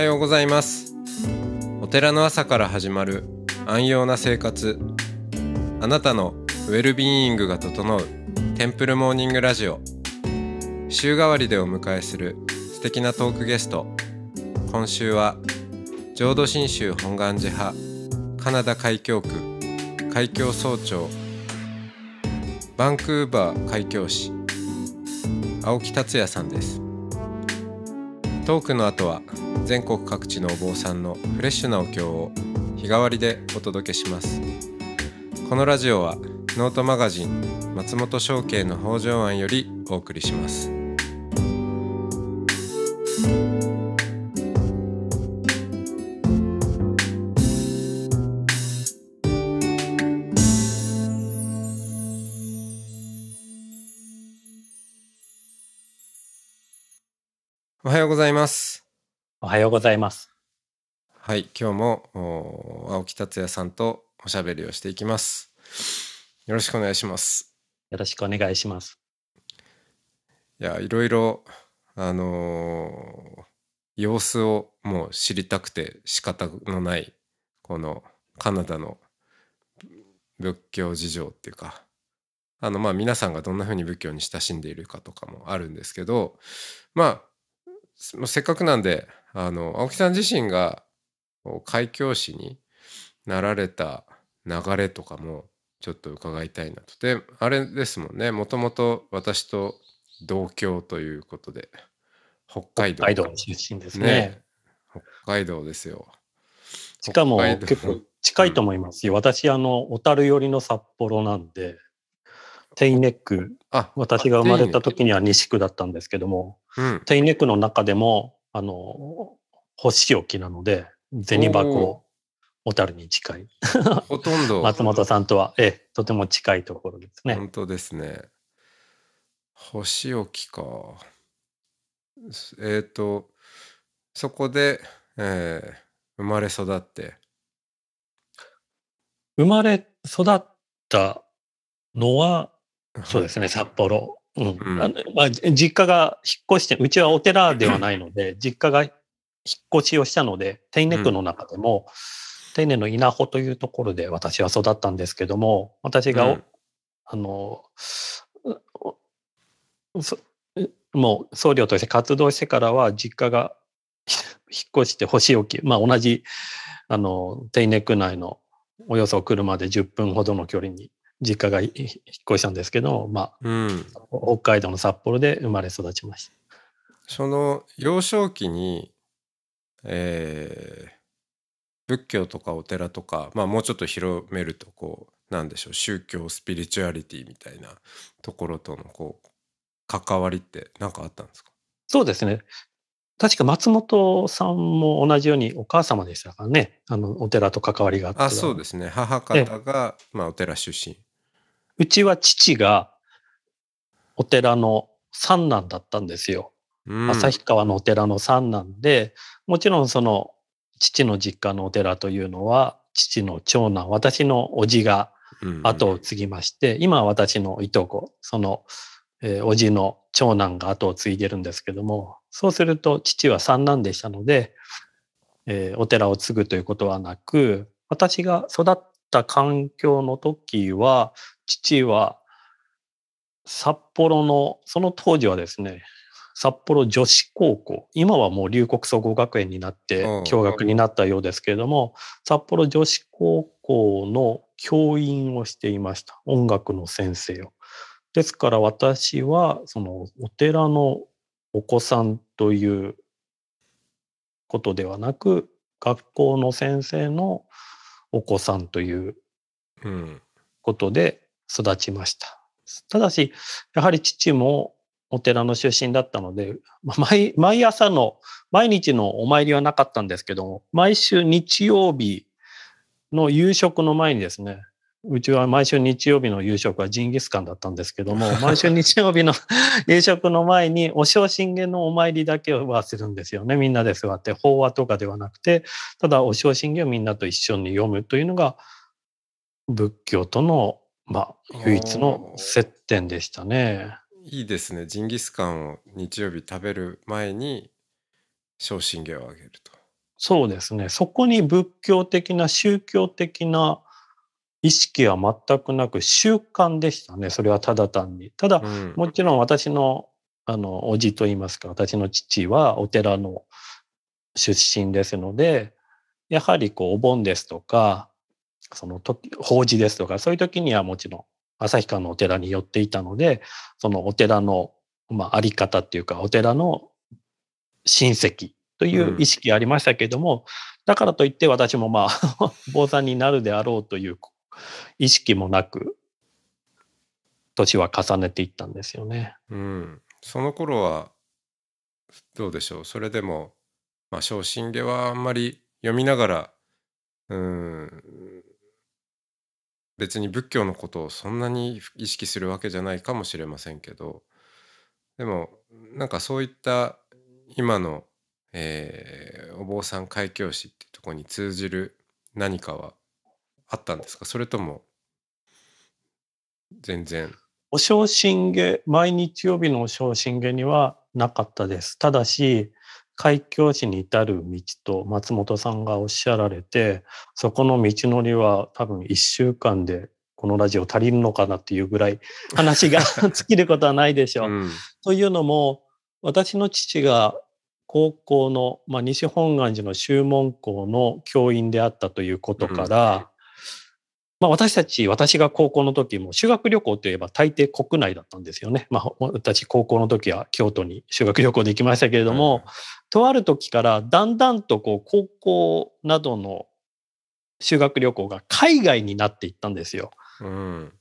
はようございます。お寺の朝から始まる安養な生活。あなたのウェルビーイングが整うテンプルモーニングラジオ。週替わりでお迎えする素敵なトークゲスト。今週は浄土真宗本願寺派カナダ海峡区海峡総長バンクーバー海峡市青木達也さんです。トークの後は全国各地のお坊さんのフレッシュなお経を日替わりでお届けします。このラジオはノートマガジン松本商家の北条庵よりお送りします。はようございます。はい今日もお青木達也さんとおしゃべりをしていきますよろしくお願いしますよろしくお願いします。いやいろいろあのー様子をもう知りたくて仕方のないこのカナダの仏教事情っていうかあのまあ皆さんがどんな風に仏教に親しんでいるかとかもあるんですけどまあせせっかくなんであの青木さん自身が開教師になられた流れとかもちょっと伺いたいなと。であれですもんねもともと私と同郷ということで北海道北海道出身ですね。ね北海道ですよ。しかも結構近いと思いますよ。私、あの、小樽寄りの札幌なんで、テイネック、あ私が生まれた時には西区だったんですけども、うんテイネックの中でも、あの、星置きなので、銭箱、小樽に近い。ほとんど 松本さんとは、ええ、とても近いところですね。本当ですね。星置きか。えっ、とそこで、えー生まれ育って生まれ育ったのは、そうですね、札幌。うん。うん。あのまあ、じ実家が引っ越して、うちはお寺ではないので、実家が引っ越しをしたので、手稲区の中でも、手稲の稲穂というところで私は育ったんですけども、私がお、うん。あの、もう僧侶として活動してからは、実家が引っ越して星置き、まあ同じ、あの、手稲区内のおよそ車で10分ほどの距離に実家がい引っ越したんですけど、まうん、あ、北海道の札幌で生まれ育ちました。その幼少期に、えー仏教とかお寺とか、まあ、もうちょっと広めるとこうなんでしょう宗教スピリチュアリティみたいなところとのこう関わりって何かあったんですか？そうですね。確か松本さんも同じようにお母様でしたからね。あの、お寺と関わりがあって。あそうですね母方が、まあ、お寺出身。うちは父がお寺の三男だったんですよ。うん旭川のお寺の三男で、もちろんその父の実家のお寺というのは、父の長男、私の叔父がうん後を継ぎまして、今は私のいとこ、その、えー叔父の長男が後を継いでるんですけども、そうすると父は三男でしたので、えーお寺を継ぐということはなく、私が育った環境の時は、父は札幌の、その当時はですね、札幌女子高校、今はもう龍谷総合学園になってうん、共学になったようですけれども、札幌女子高校の教員をしていました。音楽の先生を。ですから私は、そのお寺のお子さんということではなく、学校の先生のお子さんといううんことで育ちました。ただし、やはり父もお寺の出身だったので、まあ毎毎朝の、毎日のお参りはなかったんですけども、毎週日曜日の夕食の前にですね、うちは毎週日曜日の夕食はジンギスカンだったんですけども、毎週日曜日の 夕食の前にお正信玄のお参りだけはするんですよね。みんなで座って、法話とかではなくて、ただお正信玄をみんなと一緒に読むというのが、仏教との、まあ、唯一の接点でしたね。いいですねジンギスカンを日曜日食べる前に昇進芸をあげるとそうですね。そこに仏教的な宗教的な意識は全くなく習慣でしたね。それはただ単に。ただ、うんもちろん私の、あの、おじと言いますか、私の父はお寺の出身ですので、やはりこう、お盆ですとか、その時、法事ですとか、そういう時にはもちろん、旭川のお寺に寄っていたので、そのお寺の、まあ、あり方っていうか、お寺の親戚という意識ありましたけれども、だからといって私もまあ、坊さんになるであろうという意識もなく、年は重ねていったんですよね。うん、その頃はどうでしょう？それでも、まあ、昇進下はあんまり読みながらうん別に仏教のことをそんなに意識するわけじゃないかもしれませんけどでもなんかそういった今の、えーお坊さん開教師っていうとこに通じる何かはあったんですか？それとも全然お昇進下、毎日曜日のお昇進下にはなかったです。ただし、開教師に至る道と松本さんがおっしゃられて、そこの道のりは多分一週間でこのラジオ足りるのかなっていうぐらい話が尽きることはないでしょう。うんというのも、私の父が高校の、まあ、西本願寺の修門校の教員であったということから、まあ、私たち、私が高校の時も修学旅行といえば大抵国内だったんですよね。まあ、私高校の時は京都に修学旅行で行きましたけれども、とある時からだんだんとこう高校などの修学旅行が海外になっていったんですよ。うん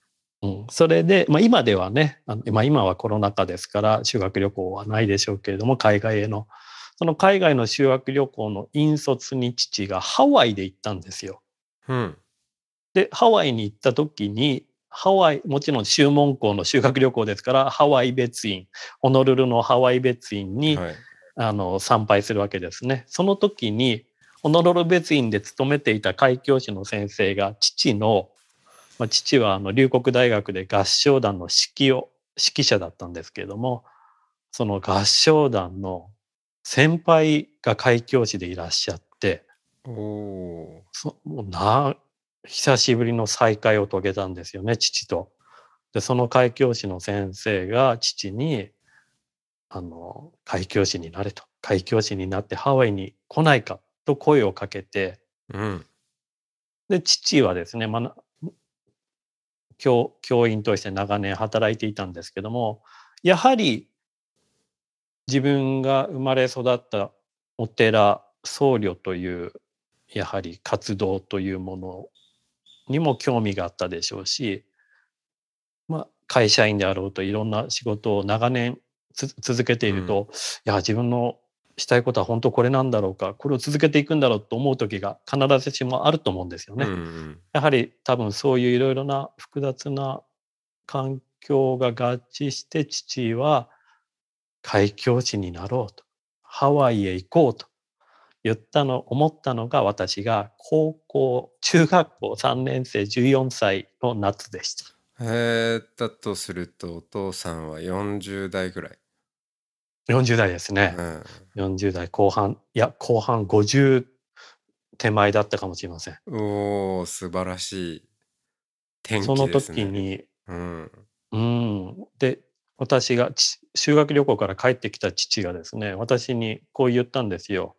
うん、それで、まあ、今ではね、あのまあ、今はコロナ禍ですから修学旅行はないでしょうけれども海外へのその海外の修学旅行の引率に父がハワイで行ったんですよ。うんでハワイに行った時にハワイもちろん修門校の修学旅行ですからハワイ別院ホノルルのハワイ別院に、はいあの参拝するわけですね。その時にホノルル別院で勤めていた開教師の先生が父の、まあ、父はあの龍谷大学で合唱団の指揮を指揮者だったんですけれどもその合唱団の先輩が開教師でいらっしゃっておおそもうな久しぶりの再会を遂げたんですよね父と。でその開教師の先生が父にあの開教師になれと。開教師になってハワイに来ないかと声をかけて。うん。で父はですね、ま教教員として長年働いていたんですけどもやはり自分が生まれ育ったお寺僧侶というやはり活動というものにも興味があったでしょうし、まあ、会社員であろうといろんな仕事を長年つ続けていると、いや自分のしたいことは本当これなんだろうかこれを続けていくんだろうと思う時が必ずしもあると思うんですよね。うんうんやはり多分そういういろいろな複雑な環境が合致して父は開教師になろうとハワイへ行こうと言ったの思ったのが私が高校中学校3年生14歳の夏でした。えー、だとするとお父さんは40代ぐらい。40代ですね。うん40代後半いや後半50手前だったかもしれません。おお素晴らしい天その気ですね。時にうんうん。で、私がち修学旅行から帰ってきた父がですね、私にこう言ったんですよ。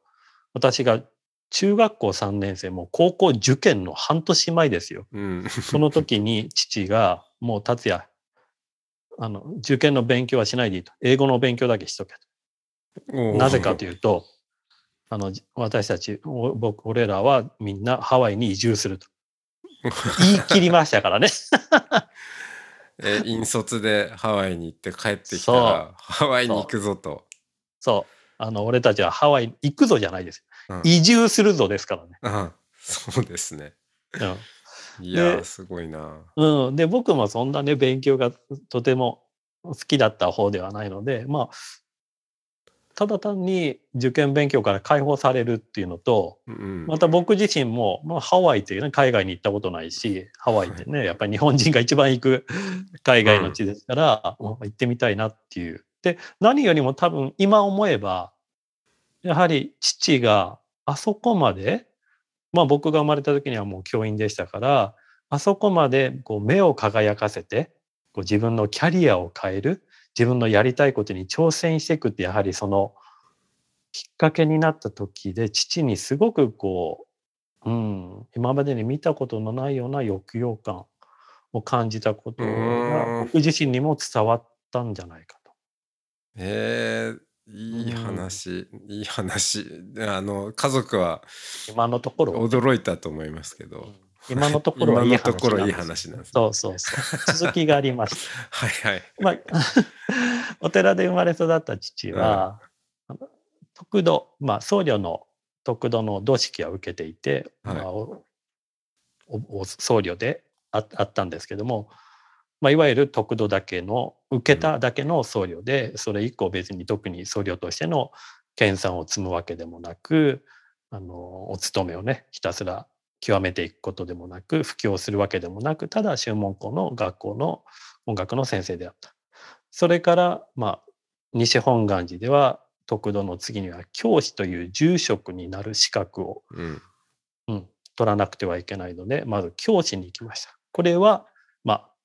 私が中学校3年生、もう高校受験の半年前ですよ。うんその時に父が、もう達也、あの、受験の勉強はしないでいいと。英語の勉強だけしとけと。なぜかというと、あの、私たち、お僕、俺らはみんなハワイに移住すると。言い切りましたからね。え引率でハワイに行って帰ってきたらハワイに行くぞと。そう。あの、俺たちはハワイに行くぞじゃないです。うん移住するぞですからね。あそうですね。ういやすごいな。ん。うん。で、僕もそんなね、勉強がとても好きだった方ではないので、まあ、ただ単に受験勉強から解放されるっていうのと、うんまた僕自身も、まあ、ハワイっていうね、海外に行ったことないし、ハワイってね、やっぱり日本人が一番行く海外の地ですから、もう行ってみたいなっていう。で、何よりも多分今思えば、やはり父があそこまで、まあ僕が生まれた時にはもう教員でしたから、あそこまでこう目を輝かせて、こう自分のキャリアを変える、自分のやりたいことに挑戦していくってやはりそのきっかけになった時で父にすごくこう、うん、今までに見たことのないような抑揚感を感じたことが僕自身にも伝わったんじゃないかと。へえいい話、いい話あの家族は今のところ驚いたと思いますけど、今のところはいい話なんです。いい話なんです、ね、そうそうそう。続きがありました。はいはい。まあ、お寺で生まれ育った父は、うん、徳度、まあ、僧侶の徳度の同式は受けていて、はい、まあ、おお僧侶でああったんですけども、まあ、いわゆる得度だけの受けただけの僧侶で、それ以降別に特に僧侶としての研鑽を積むわけでもなくあのお勤めをねひたすら極めていくことでもなく布教するわけでもなくただ宗門校の学校の音楽の先生であった。それからまあ西本願寺では得度の次には教師という住職になる資格を、うん、うん、取らなくてはいけないのでまず教師に行きました。これはま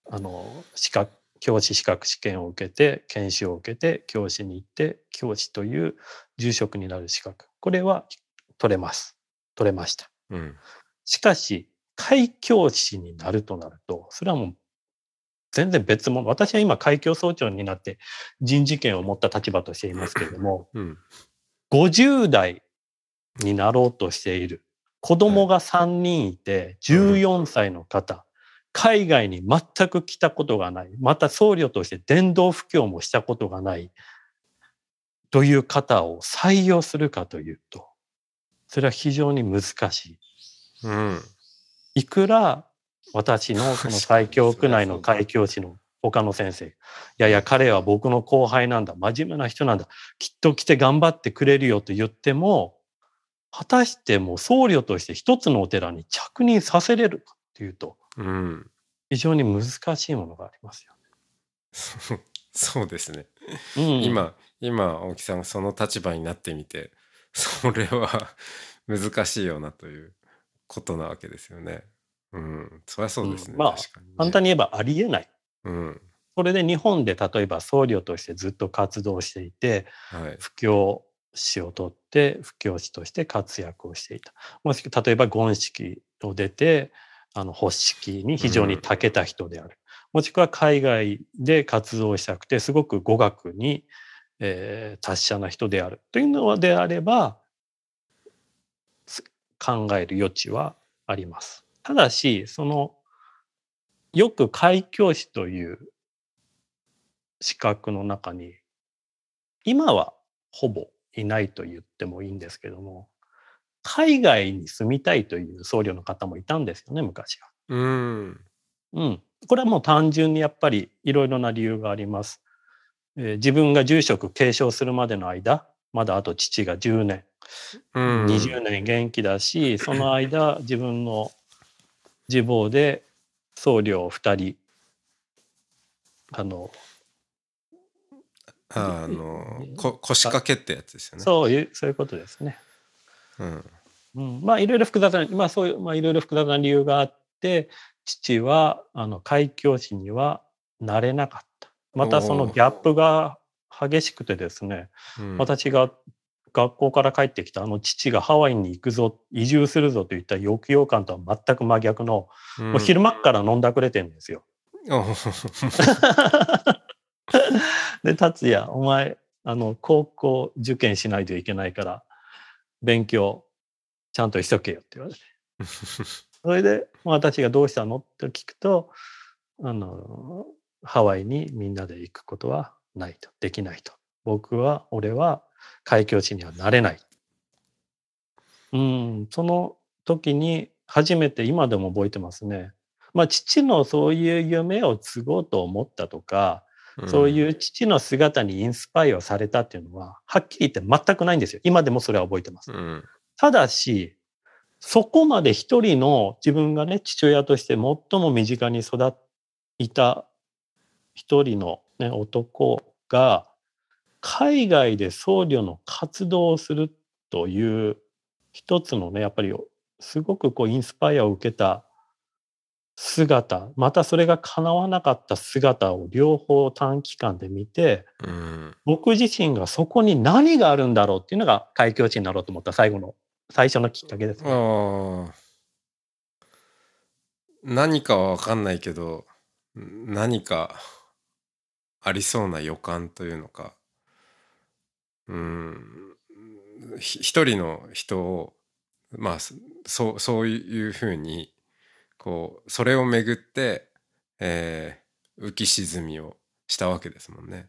ああの資格教師資格試験を受けて研修を受けて教師に行って教師という住職になる資格。これは取れます。取れました、うん、しかし開教師になるとなるとそれはもう全然別物。私は今開教総長になって人事権を持った立場としていますけれども、うん、50代になろうとしている子供が3人いて14歳の方、海外に全く来たことがない、また僧侶として伝道布教もしたことがない。という方を採用するかというと、それは非常に難しい。うん、いくら私の その海峡区内の海峡師の他の先生、いやいや彼は僕の後輩なんだ、真面目な人なんだ、きっと来て頑張ってくれるよと言っても、果たしても僧侶として一つのお寺に着任させれるかっていうと、うん、非常に難しいものがありますよね。そうですね。うん、今今青木さんがその立場になってみて それは難しいよなということなわけですよね。うん、そりゃそうですね。うん、まあ、ね、簡単に言えばありえない。うん、それで日本で例えば僧侶としてずっと活動していて、はい、布教師を取って布教師として活躍をしていた。もし例えば権式を出てあの発式に非常に長けた人である、うん、もしくは海外で活動したくてすごく語学に、えー、達者な人である。というのであれば考える余地はあります。ただしそのよく開教師という資格の中に今はほぼいないと言ってもいいんですけども海外に住みたいという僧侶の方もいたんですよね昔は。うん、うん、これはもう単純にやっぱりいろいろな理由があります。えー、自分が住職継承するまでの間まだあと父が10年、うん、20年元気だしその間自分の自暴で僧侶2人あのあのこ腰掛けってやつですよね。そういうそういうことですね。うん、まあいろいろ複雑なまあそういうまあいろいろ複雑な理由があって父はあの開教師にはなれなかった。またそのギャップが激しくてですね、うん、私が学校から帰ってきたあの父がハワイに行くぞ移住するぞといった抑揚感とは全く真逆の、うん、もう昼間から飲んだくれてんですよ。で達也お前あの高校受験しないといけないから勉強ちゃんとしとけよって言われて。それで私がどうしたの？って聞くとあのハワイにみんなで行くことはないと。できないと。僕は俺は開教師にはなれない。うん。その時に初めて今でも覚えてますね。まあ父のそういう夢を継ごうと思ったとか、うん、そういう父の姿にインスパイアされたっていうのははっきり言って全くないんですよ。今でもそれは覚えてます、うん。ただし、そこまで一人の自分がね、父親として最も身近に育いた一人の、ね、男が海外で僧侶の活動をするという一つのねやっぱりすごくこうインスパイアを受けた姿またそれが叶わなかった姿を両方短期間で見てうん。僕自身がそこに何があるんだろうっていうのが開教師になろうと思った最後の最初のきっかけですね。何かは分かんないけど何かありそうな予感というのか。うん。ひ一人の人をまあそそうそういうふうにこうそれをめぐって、えー浮き沈みをしたわけですもんね。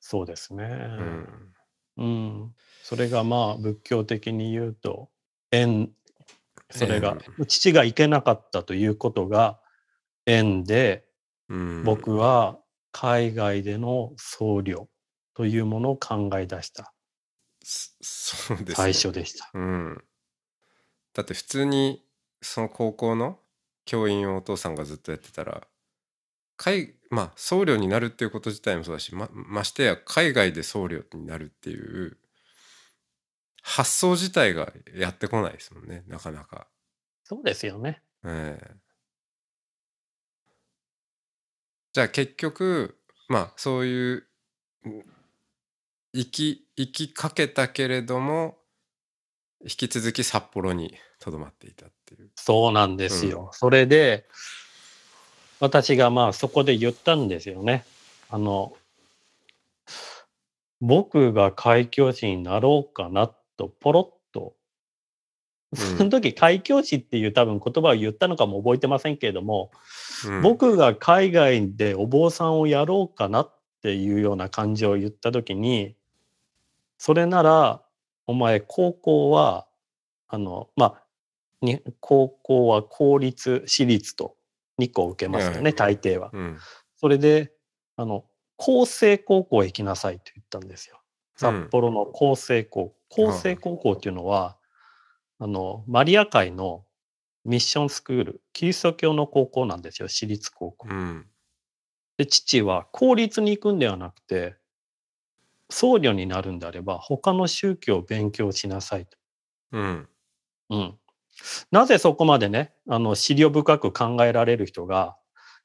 そうですね。うん。うん、それがまあ仏教的に言うと縁。それが、父が行けなかったということが縁で、うん、僕は海外での僧侶というものを考え出した。そそうですね。最初でした。うん、だって普通にその高校の教員をお父さんがずっとやってたら海まあ僧侶になるっていうこと自体もそうだしまましてや海外で僧侶になるっていう発想自体がやってこないですもんねなかなか。そうですよね。ええじゃあ結局まあそういううん生き生きかけたけれども引き続き札幌にとどまっていたっていう。そうなんですよ。それで私がまあそこで言ったんですよね。あの僕が開教師になろうかなとポロッとその時開教師っていう多分言葉を言ったのかも覚えてませんけれども、うん僕が海外でお坊さんをやろうかなっていうような感じを言った時にそれならお前高校はあのまあに高校は公立私立と2個受けますよね、はい大抵は。うんそれであの厚生高校へ行きなさいと言ったんですよ。札幌の厚生高校。厚生高校っていうのは、あのマリア会のミッションスクールキリスト教の高校なんですよ私立高校。うんで父は公立に行くんではなくて僧侶になるんであれば他の宗教を勉強しなさいと。うんうん、なぜそこまでねあの思慮深く考えられる人が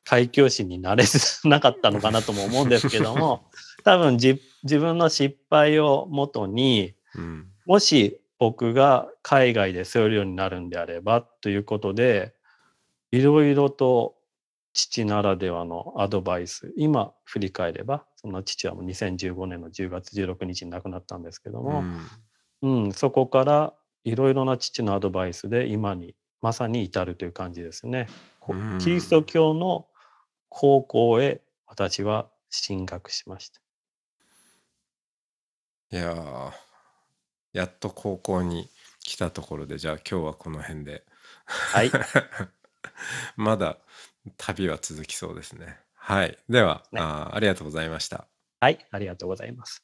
開教師になれず なかったのかなとも思うんですけども 多分じ自分の失敗をもとにうん。もし僕が海外で僧侶になるんであればということでいろいろと父ならではのアドバイス今振り返ればその父はもう2015年の10月16日に亡くなったんですけどうも、ん。うん、そこからいろいろな父のアドバイスで今にまさに至るという感じですね。キリスト教の高校へ私は進学しました。いやーやっと高校に来たところでじゃあ今日はこの辺ではい、まだ旅は続きそうですね。はい。では、ねあーありがとうございました。はい、ありがとうございます。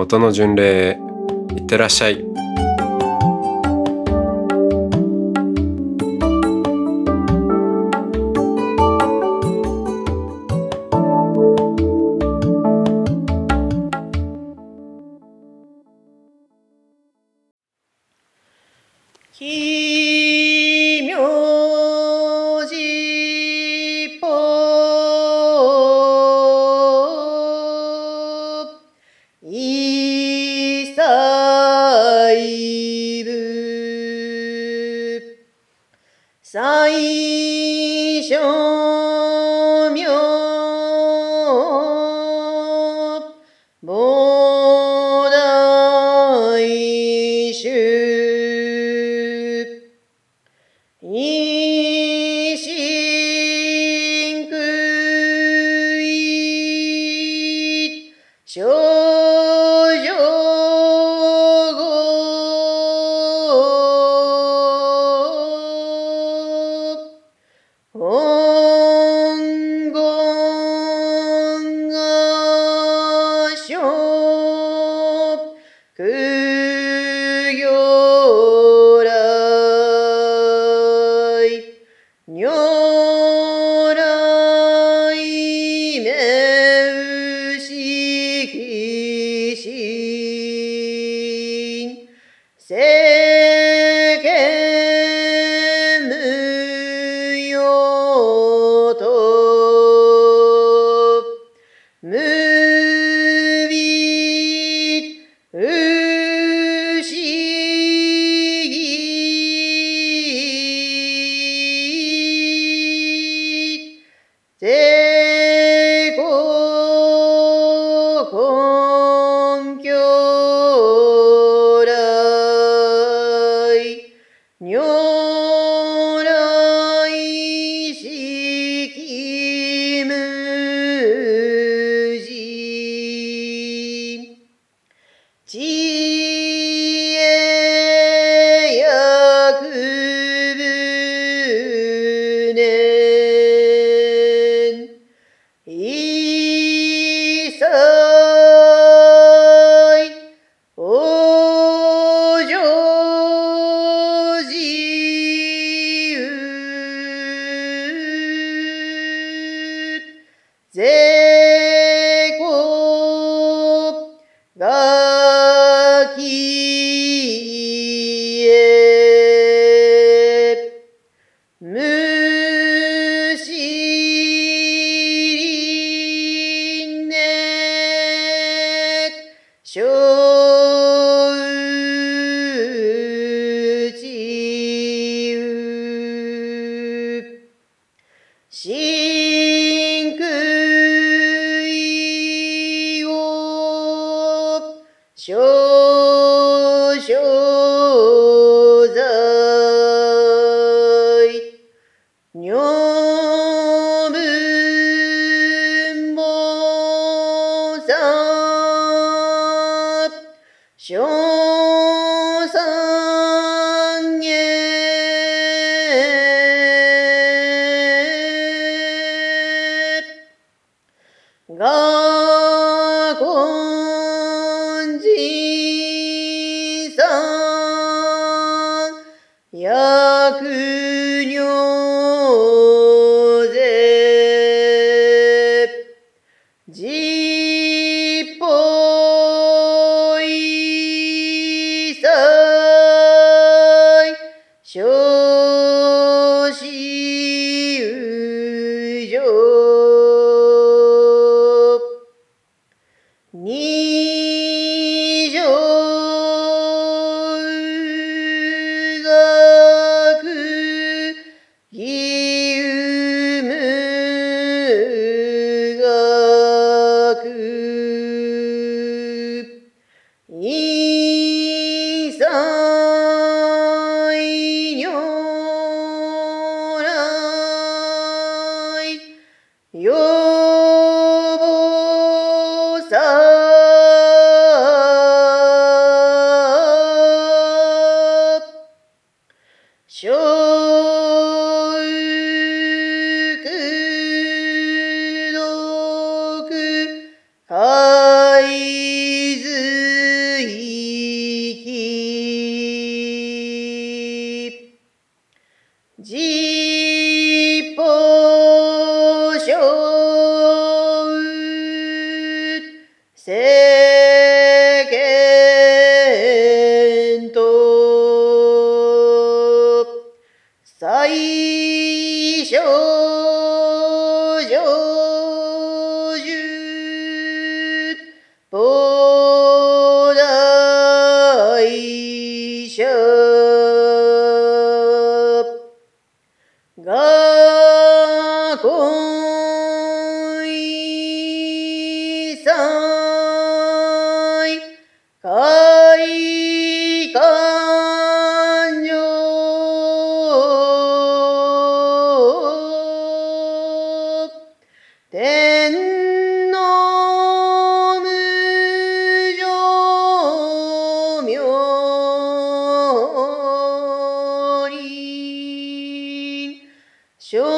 音の巡礼いってらっしゃい。最初。Sí. 二 Sure.